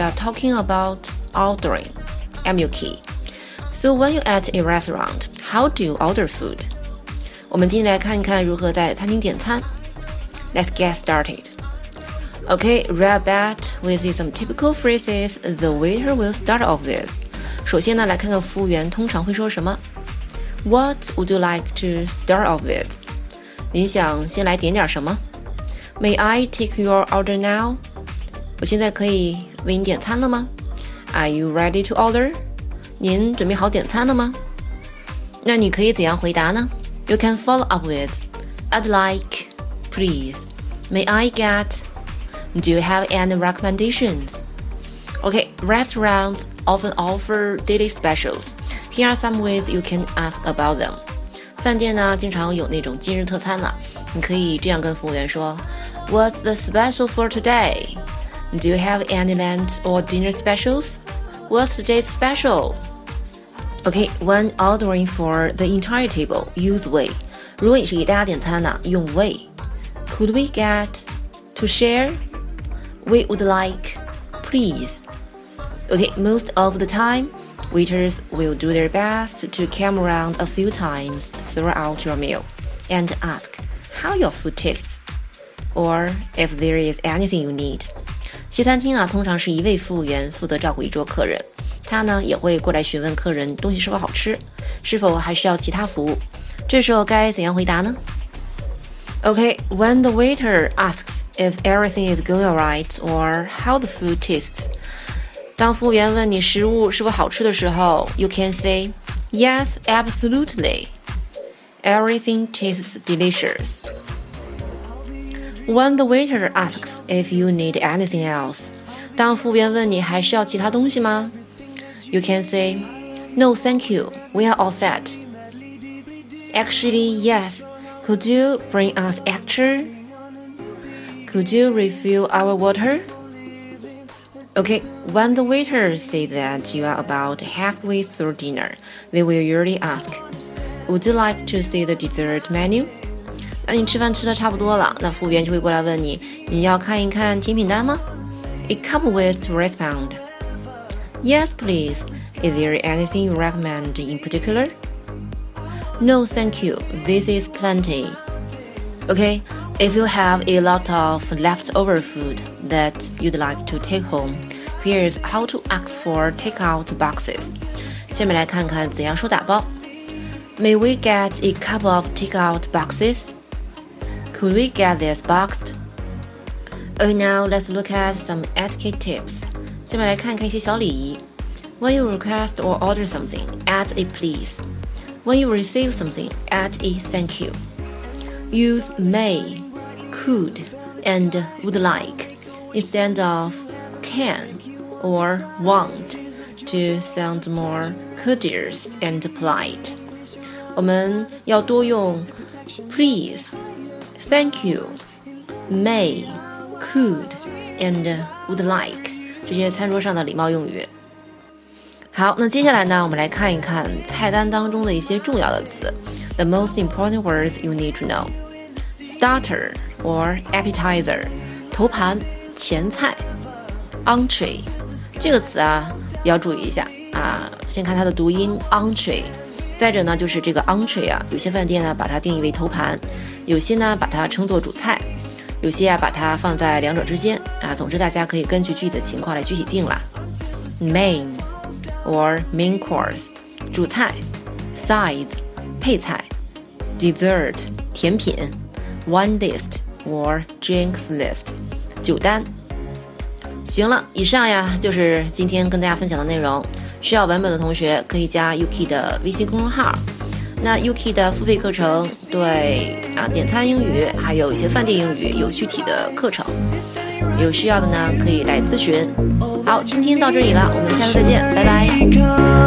are talking about ordering. I'm Yuki. So when you're at a restaurant, how do you order food? 我们今天来看一看如何在餐厅点餐。Let's get started. Okay, right back with some typical phrases the waiter will start off with. 首先呢，来看看服务员通常会说什么。What would you like to start off with? 您想先来点点什么？May I take your order now? 我现在可以为你点餐了吗？Are you ready to order? 您准备好点餐了吗？那你可以怎样回答呢？You can follow up with, I'd like, please. May I get? Do you have any recommendations? Okay, restaurants often offer daily specials. Here are some ways you can ask about them. 饭店呢，经常有那种今日特餐了，你可以这样跟服务员说：What's the special for today? Do you have any lunch or dinner specials? What's today's special? Okay, when ordering for the entire table, use we. 如果你是给大家点餐呢，用 we. Could we get to share? We would like, please. Okay, most of the time, waiters will do their best to come around a few times throughout your meal and ask how your food tastes or if there is anything you need. 西餐厅啊，通常是一位服务员负责照顾一桌客人，他呢也会过来询问客人东西是否好吃，是否还需要其他服务。这时候该怎样回答呢？OK，when the waiter asks if everything is going right or how the food tastes，当服务员问你食物是否好吃的时候，you can say yes, absolutely. Everything tastes delicious. When the waiter asks if you need anything else，当服务员问你还需要其他东西吗？You can say, No, thank you. We are all set. Actually, yes. Could you bring us extra? Could you refill our water? Okay, when the waiter says that you are about halfway through dinner, they will usually ask, Would you like to see the dessert menu? 那你吃饭吃的差不多了，那服务员就会过来问你，你要看一看甜品单吗？A couple ways to respond. Yes, please. Is there anything you recommend in particular? No, thank you. This is plenty. Okay, if you have a lot of leftover food that you'd like to take home, here's how to ask for takeout boxes. 下面来看看怎样收打包。May we get a couple of takeout boxes? Could we get this boxed? Okay, now let's look at some etiquette tips. 下面来看看一些小礼仪。When you request or order something, add a please. When you receive something, add a thank you. Use may, could, and would like instead of can or want to sound more courteous and polite. 我们要多用 please thank you, may, could, and would like 这些餐桌上的礼貌用语。好，那接下来呢，我们来看一看菜单当中的一些重要的词，the most important words you need to know. Starter or appetizer，头盘、前菜，entree 这个词啊，要注意一下啊。先看它的读音 entree。再者呢，就是这个 entree 啊，有些饭店呢把它定义为头盘，有些呢把它称作主菜，有些啊把它放在两者之间啊。总之，大家可以根据具体的情况来具体定啦。Main or main course 主菜；Side，配菜，dessert 甜品，wine list or drinks list 酒单。行了，以上呀就是今天跟大家分享的内容。需要文本的同学可以加 UK 的微信公众号。那 UK 的付费课程对啊点餐英语还有一些饭店英语有具体的课程，有需要的呢可以来咨询。好，今天到这里了，我们下次再见，拜拜。